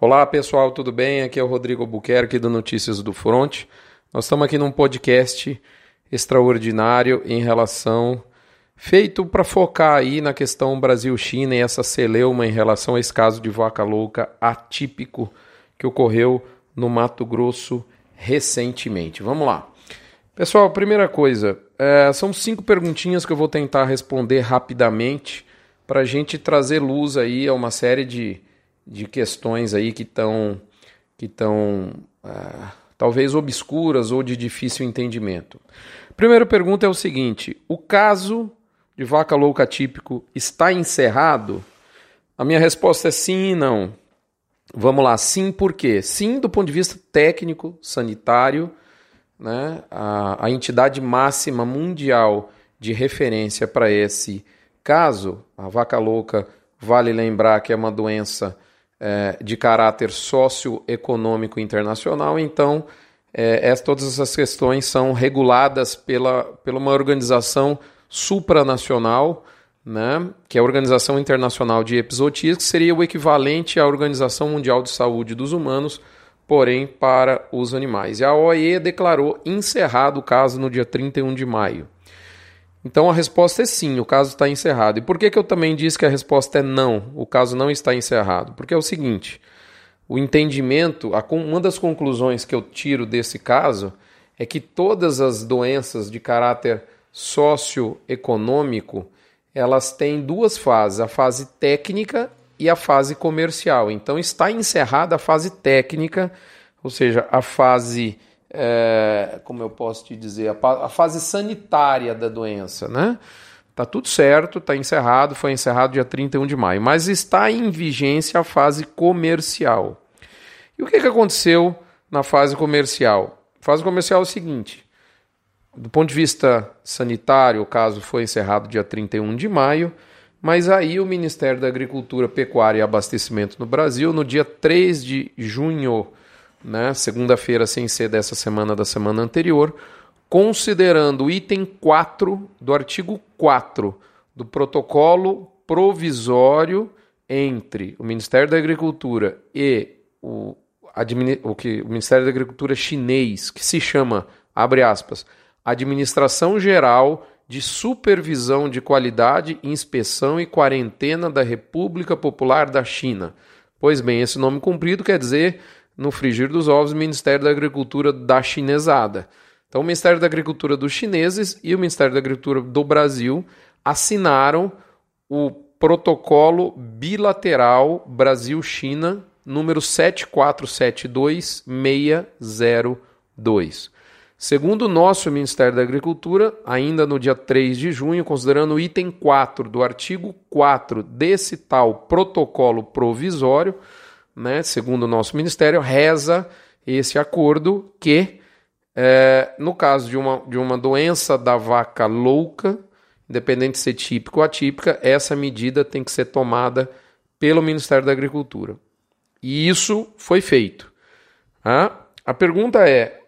Olá pessoal, tudo bem? Aqui é o Rodrigo Albuquerque do Notícias do Front. Nós estamos aqui num podcast extraordinário em relação feito para focar aí na questão Brasil-China e essa celeuma em relação a esse caso de vaca louca atípico que ocorreu no Mato Grosso recentemente. Vamos lá. Pessoal, primeira coisa, é, são cinco perguntinhas que eu vou tentar responder rapidamente para a gente trazer luz aí a uma série de, de questões aí que estão que estão uh, talvez obscuras ou de difícil entendimento. Primeira pergunta é o seguinte: o caso de vaca louca típico está encerrado? A minha resposta é sim e não. Vamos lá, sim, por quê? Sim, do ponto de vista técnico, sanitário, né, a, a entidade máxima mundial de referência para esse caso, a vaca louca, vale lembrar que é uma doença é, de caráter socioeconômico internacional, então é, é, todas essas questões são reguladas pela, pela uma organização supranacional, né, que é a Organização Internacional de Episotias, que seria o equivalente à Organização Mundial de Saúde dos Humanos, porém para os animais. E a OIE declarou encerrado o caso no dia 31 de maio. Então a resposta é sim, o caso está encerrado. E por que, que eu também disse que a resposta é não, o caso não está encerrado? Porque é o seguinte: o entendimento, uma das conclusões que eu tiro desse caso é que todas as doenças de caráter socioeconômico elas têm duas fases, a fase técnica e a fase comercial. Então está encerrada a fase técnica, ou seja, a fase, é, como eu posso te dizer, a, a fase sanitária da doença, né? Tá tudo certo, está encerrado, foi encerrado dia 31 de maio, mas está em vigência a fase comercial. E o que, que aconteceu na fase comercial? A fase comercial é o seguinte: do ponto de vista sanitário, o caso foi encerrado dia 31 de maio, mas aí o Ministério da Agricultura, Pecuária e Abastecimento no Brasil, no dia 3 de junho, né, segunda-feira, sem ser dessa semana, da semana anterior, considerando o item 4 do artigo 4 do protocolo provisório entre o Ministério da Agricultura e o, o, que, o Ministério da Agricultura chinês, que se chama, abre aspas, Administração Geral de Supervisão de Qualidade, Inspeção e Quarentena da República Popular da China. Pois bem, esse nome cumprido quer dizer, no frigir dos ovos, Ministério da Agricultura da Chinesada. Então, o Ministério da Agricultura dos chineses e o Ministério da Agricultura do Brasil assinaram o protocolo bilateral Brasil-China número 7472602. Segundo o nosso Ministério da Agricultura, ainda no dia 3 de junho, considerando o item 4 do artigo 4 desse tal protocolo provisório, né, segundo o nosso Ministério, reza esse acordo que, é, no caso de uma, de uma doença da vaca louca, independente de ser típica ou atípica, essa medida tem que ser tomada pelo Ministério da Agricultura. E isso foi feito. Ah, a pergunta é: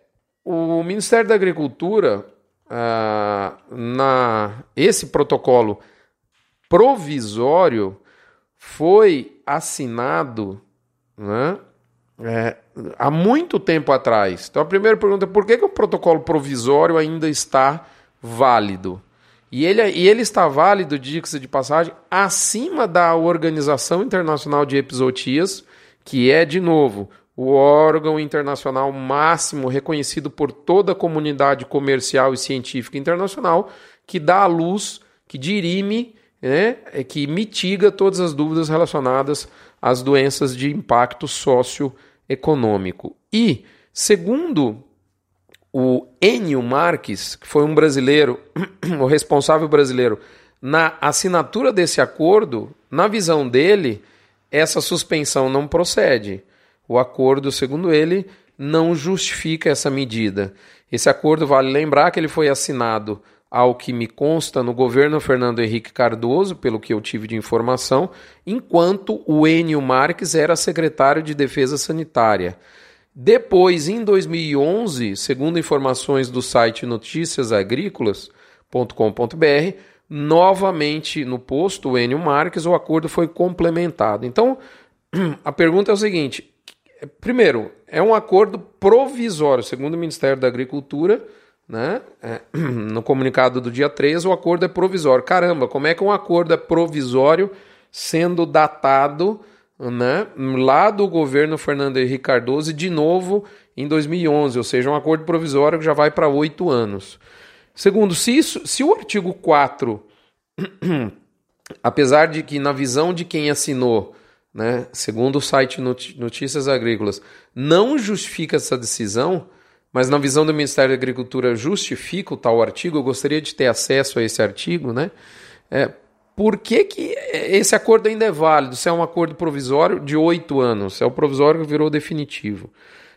o Ministério da Agricultura, ah, na esse protocolo provisório, foi assinado né, é, há muito tempo atrás. Então a primeira pergunta é por que, que o protocolo provisório ainda está válido? E ele, e ele está válido, diga-se de passagem, acima da Organização Internacional de Episotias, que é, de novo, o órgão internacional máximo reconhecido por toda a comunidade comercial e científica internacional, que dá à luz, que dirime, né, é que mitiga todas as dúvidas relacionadas às doenças de impacto socioeconômico. E, segundo o Enio Marques, que foi um brasileiro, o responsável brasileiro, na assinatura desse acordo, na visão dele, essa suspensão não procede. O acordo, segundo ele, não justifica essa medida. Esse acordo, vale lembrar que ele foi assinado, ao que me consta, no governo Fernando Henrique Cardoso, pelo que eu tive de informação, enquanto o Enio Marques era secretário de Defesa Sanitária. Depois, em 2011, segundo informações do site noticiasagrícolas.com.br, novamente no posto Enio Marques, o acordo foi complementado. Então, a pergunta é o seguinte: primeiro, é um acordo provisório, segundo o Ministério da Agricultura, né? É, no comunicado do dia 13, o acordo é provisório. Caramba, como é que um acordo é provisório sendo datado né, lá do governo Fernando Henrique Cardoso e de novo em 2011, ou seja, um acordo provisório que já vai para oito anos. Segundo, se, isso, se o artigo 4, apesar de que na visão de quem assinou, né, segundo o site Notícias Agrícolas, não justifica essa decisão, mas na visão do Ministério da Agricultura justifica o tal artigo, eu gostaria de ter acesso a esse artigo, né? É, por que, que esse acordo ainda é válido? Se é um acordo provisório de oito anos, se é o provisório que virou definitivo.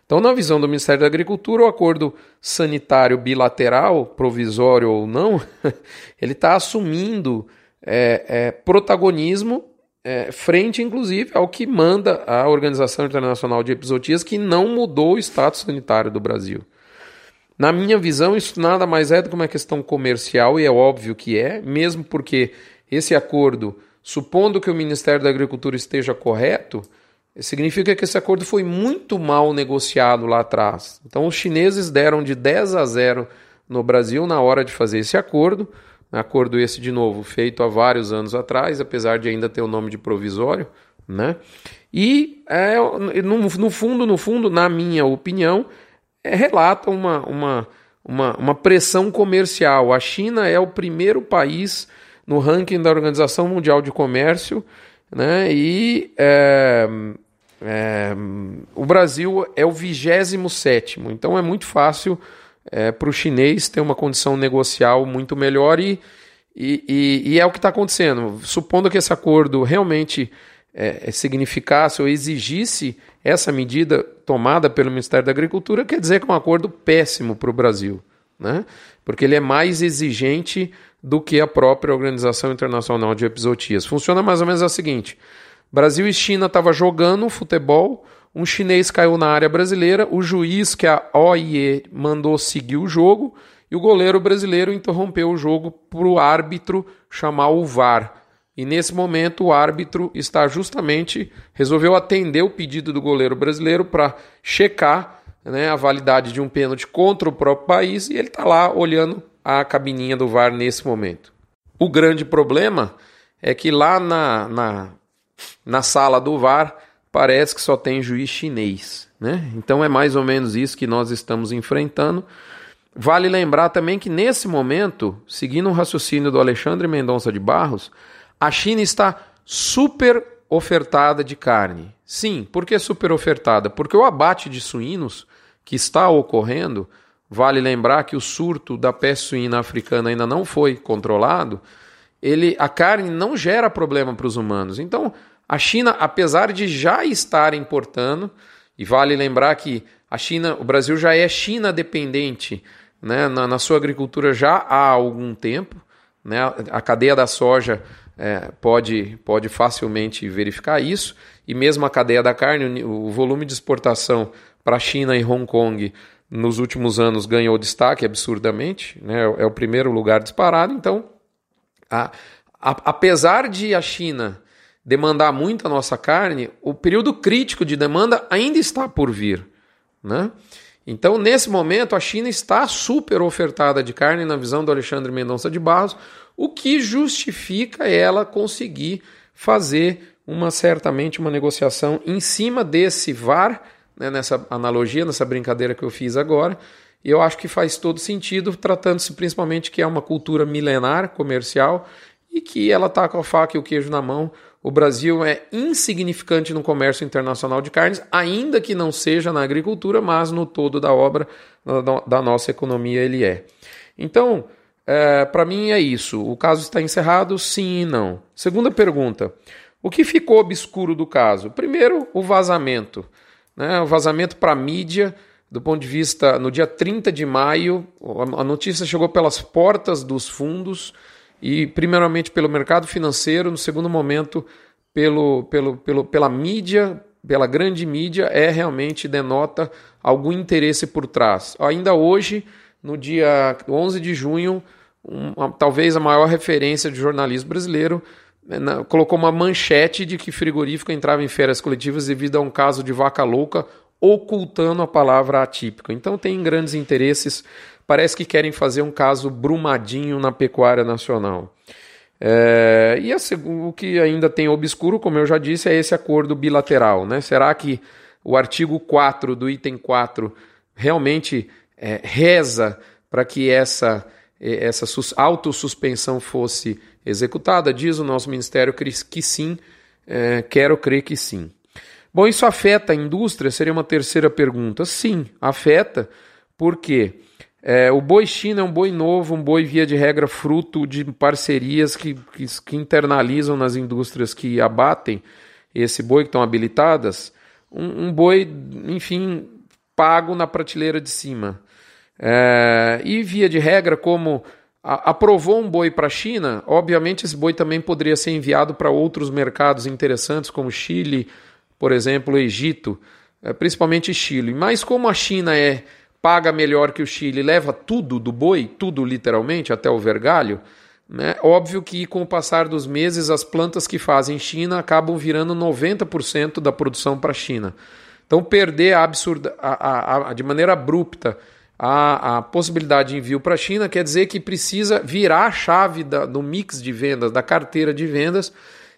Então, na visão do Ministério da Agricultura, o acordo sanitário bilateral, provisório ou não, ele está assumindo é, é, protagonismo é, frente, inclusive, ao que manda a Organização Internacional de Episotias, que não mudou o status sanitário do Brasil. Na minha visão, isso nada mais é do que uma questão comercial, e é óbvio que é, mesmo porque esse acordo, supondo que o Ministério da Agricultura esteja correto, significa que esse acordo foi muito mal negociado lá atrás. Então, os chineses deram de 10 a 0 no Brasil na hora de fazer esse acordo. Acordo esse, de novo, feito há vários anos atrás, apesar de ainda ter o nome de provisório. Né? E, é, no, no fundo, no fundo, na minha opinião, é, relata uma, uma, uma, uma pressão comercial. A China é o primeiro país no ranking da Organização Mundial de Comércio, né? E é, é, o Brasil é o 27. Então é muito fácil é, para o chinês ter uma condição negocial muito melhor e, e, e, e é o que está acontecendo. Supondo que esse acordo realmente é, significasse ou exigisse essa medida tomada pelo Ministério da Agricultura, quer dizer que é um acordo péssimo para o Brasil, né? porque ele é mais exigente do que a própria Organização Internacional de Episotias. Funciona mais ou menos a seguinte: Brasil e China estavam jogando futebol, um chinês caiu na área brasileira, o juiz que a OIE mandou seguir o jogo e o goleiro brasileiro interrompeu o jogo para o árbitro chamar o VAR. E nesse momento o árbitro está justamente resolveu atender o pedido do goleiro brasileiro para checar né, a validade de um pênalti contra o próprio país e ele está lá olhando a cabininha do VAR nesse momento. O grande problema é que lá na, na, na sala do VAR parece que só tem juiz chinês. Né? Então é mais ou menos isso que nós estamos enfrentando. Vale lembrar também que nesse momento, seguindo o raciocínio do Alexandre Mendonça de Barros, a China está super ofertada de carne. Sim, por que super ofertada? Porque o abate de suínos que está ocorrendo Vale lembrar que o surto da peste suína africana ainda não foi controlado. Ele, a carne não gera problema para os humanos. Então, a China, apesar de já estar importando, e vale lembrar que a China, o Brasil já é China dependente né, na, na sua agricultura já há algum tempo. Né, a cadeia da soja é, pode, pode facilmente verificar isso, e mesmo a cadeia da carne, o volume de exportação para a China e Hong Kong nos últimos anos ganhou destaque absurdamente, né? é o primeiro lugar disparado. Então, a, a, apesar de a China demandar muito a nossa carne, o período crítico de demanda ainda está por vir. Né? Então, nesse momento, a China está super ofertada de carne na visão do Alexandre Mendonça de Barros, o que justifica ela conseguir fazer uma certamente uma negociação em cima desse VAR né, nessa analogia, nessa brincadeira que eu fiz agora. E eu acho que faz todo sentido, tratando-se principalmente que é uma cultura milenar comercial e que ela está com a faca e o queijo na mão. O Brasil é insignificante no comércio internacional de carnes, ainda que não seja na agricultura, mas no todo da obra da nossa economia ele é. Então, é, para mim é isso. O caso está encerrado? Sim e não. Segunda pergunta: o que ficou obscuro do caso? Primeiro, o vazamento. Né? O vazamento para a mídia, do ponto de vista, no dia 30 de maio, a notícia chegou pelas portas dos fundos e, primeiramente, pelo mercado financeiro, no segundo momento, pelo, pelo, pelo, pela mídia, pela grande mídia, é realmente denota algum interesse por trás. Ainda hoje, no dia 11 de junho, uma, talvez a maior referência de jornalismo brasileiro na, colocou uma manchete de que frigorífico entrava em férias coletivas devido a um caso de vaca louca ocultando a palavra atípico. Então tem grandes interesses, parece que querem fazer um caso brumadinho na pecuária nacional. É, e a, o que ainda tem obscuro, como eu já disse, é esse acordo bilateral. Né? Será que o artigo 4 do item 4 realmente é, reza para que essa, essa autossuspensão fosse executada? Diz o nosso Ministério que sim, é, quero crer que sim. Bom, isso afeta a indústria? Seria uma terceira pergunta. Sim, afeta, porque é, o boi China é um boi novo, um boi via de regra fruto de parcerias que, que, que internalizam nas indústrias que abatem esse boi que estão habilitadas, um, um boi, enfim, pago na prateleira de cima. É, e via de regra, como a, aprovou um boi para a China, obviamente esse boi também poderia ser enviado para outros mercados interessantes, como Chile, por exemplo, Egito, é, principalmente Chile. Mas como a China é paga melhor que o Chile, leva tudo do boi, tudo literalmente, até o vergalho, né? Óbvio que com o passar dos meses as plantas que fazem China acabam virando 90% da produção para a China. Então perder absurda, a, a, a, de maneira abrupta a, a possibilidade de envio para a China quer dizer que precisa virar a chave da, do mix de vendas, da carteira de vendas,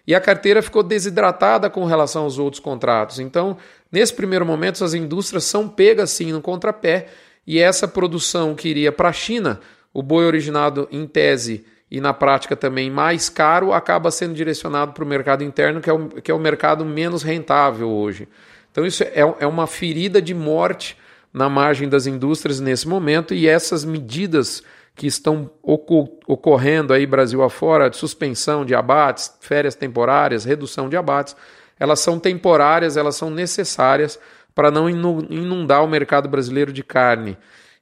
e a carteira ficou desidratada com relação aos outros contratos. Então, nesse primeiro momento, as indústrias são pegas sim no contrapé e essa produção que iria para a China, o boi originado em tese e na prática também mais caro, acaba sendo direcionado para o mercado interno, que é o, que é o mercado menos rentável hoje. Então, isso é, é uma ferida de morte na margem das indústrias nesse momento e essas medidas que estão ocorrendo aí Brasil afora, de suspensão de abates, férias temporárias, redução de abates, elas são temporárias, elas são necessárias para não inundar o mercado brasileiro de carne.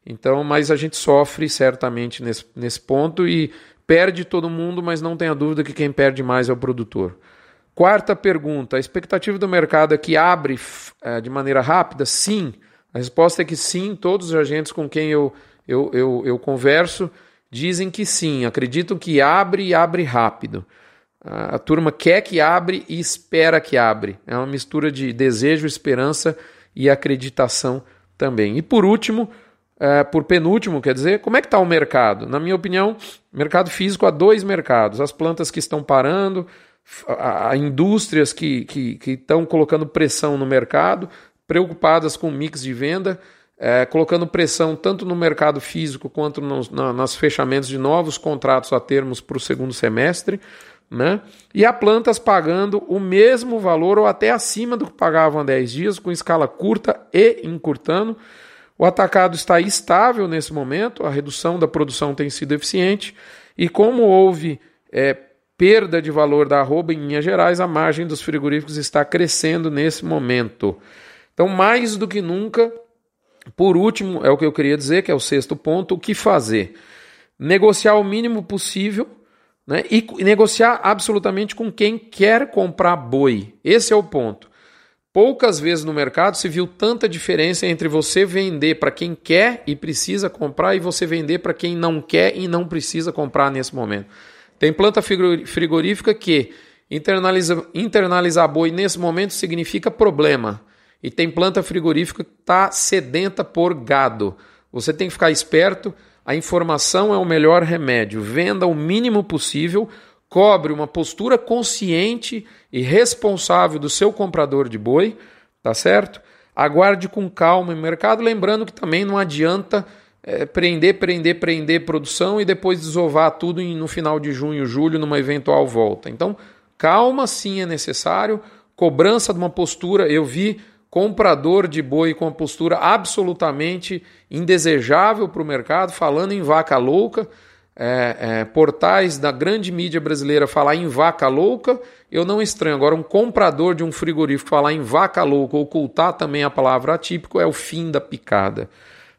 Então, mas a gente sofre certamente nesse, nesse ponto e perde todo mundo, mas não tenha dúvida que quem perde mais é o produtor. Quarta pergunta: a expectativa do mercado é que abre é, de maneira rápida? Sim. A resposta é que sim. Todos os agentes com quem eu eu, eu, eu converso, dizem que sim, acreditam que abre e abre rápido. A, turma quer que abre e espera que abre. É uma mistura de desejo, esperança e acreditação também. E por último, é, por penúltimo, quer dizer, como é que está o mercado? Na minha opinião, mercado físico há dois mercados. As plantas que estão parando, a indústrias que, que, que estão colocando pressão no mercado, preocupadas com o mix de venda é, colocando pressão tanto no mercado físico quanto nos na, nas fechamentos de novos contratos a termos para o segundo semestre, né? E a plantas pagando o mesmo valor ou até acima do que pagavam há 10 dias, com escala curta e encurtando. O atacado está estável nesse momento, a redução da produção tem sido eficiente, e como houve é, perda de valor da arroba em Minas Gerais, a margem dos frigoríficos está crescendo nesse momento. Então, mais do que nunca, por último, é o que eu queria dizer, que é o sexto ponto: o que fazer? Negociar o mínimo possível né, e negociar absolutamente com quem quer comprar boi. Esse é o ponto. Poucas vezes no mercado se viu tanta diferença entre você vender para quem quer e precisa comprar e você vender para quem não quer e não precisa comprar nesse momento. Tem planta frigorífica que internaliza, internalizar boi nesse momento significa problema. E tem planta frigorífica que está sedenta por gado. Você tem que ficar esperto. A informação é o melhor remédio. Venda o mínimo possível, cobre uma postura consciente e responsável do seu comprador de boi, tá certo? Aguarde com calma o mercado, lembrando que também não adianta é, prender, prender, prender produção e depois desovar tudo no final de junho, julho, numa eventual volta. Então, calma sim é necessário, cobrança de uma postura. Eu vi comprador de boi com uma postura absolutamente indesejável para o mercado, falando em vaca louca. É, é, portais da grande mídia brasileira falar em vaca louca, eu não estranho. Agora, um comprador de um frigorífico falar em vaca louca, ocultar também a palavra atípico, é o fim da picada.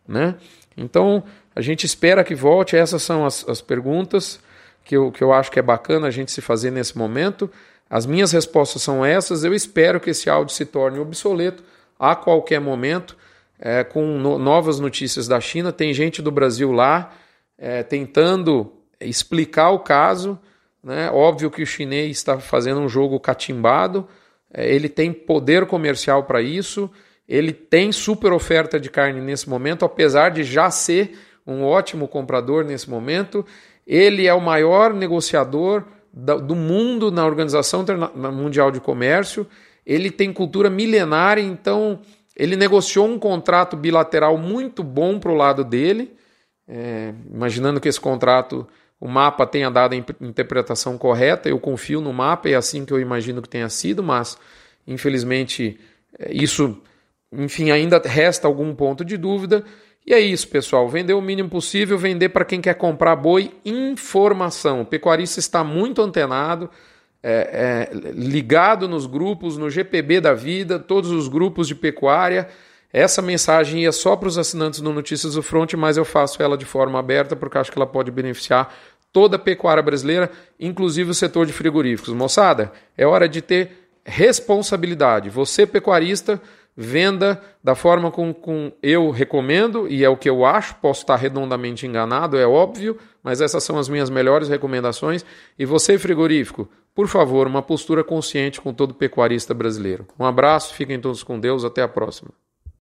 Né? Então, a gente espera que volte. Essas são as, as perguntas que eu, que eu acho que é bacana a gente se fazer nesse momento. As minhas respostas são essas. Eu espero que esse áudio se torne obsoleto a qualquer momento, é, com no, novas notícias da China. Tem gente do Brasil lá é, tentando explicar o caso, Né? Óbvio que o chinês está fazendo um jogo catimbado, é, ele tem poder comercial para isso, ele tem super oferta de carne nesse momento, apesar de já ser um ótimo comprador nesse momento. Ele é o maior negociador do mundo na Organização Mundial de Comércio. Ele tem cultura milenária, então ele negociou um contrato bilateral muito bom para o lado dele, é, imaginando que esse contrato, o mapa tenha dado a interpretação correta. Eu confio no mapa, é assim que eu imagino que tenha sido, mas infelizmente é, isso, enfim, ainda resta algum ponto de dúvida. E é isso, pessoal. Vender o mínimo possível, vender para quem quer comprar boi. Informação. O pecuarista está muito antenado, é, é, ligado nos grupos, no GPB da vida, todos os grupos de pecuária. Essa mensagem ia só para os assinantes do Notícias do Front, mas eu faço ela de forma aberta porque acho que ela pode beneficiar toda a pecuária brasileira, inclusive o setor de frigoríficos. Moçada, é hora de ter responsabilidade. Você, pecuarista, venda da forma com, eu recomendo, e é o que eu acho, posso estar redondamente enganado, é óbvio, mas essas são as minhas melhores recomendações. E você, frigorífico, por favor, uma postura consciente com todo pecuarista brasileiro. Um abraço, fiquem todos com Deus, até a próxima.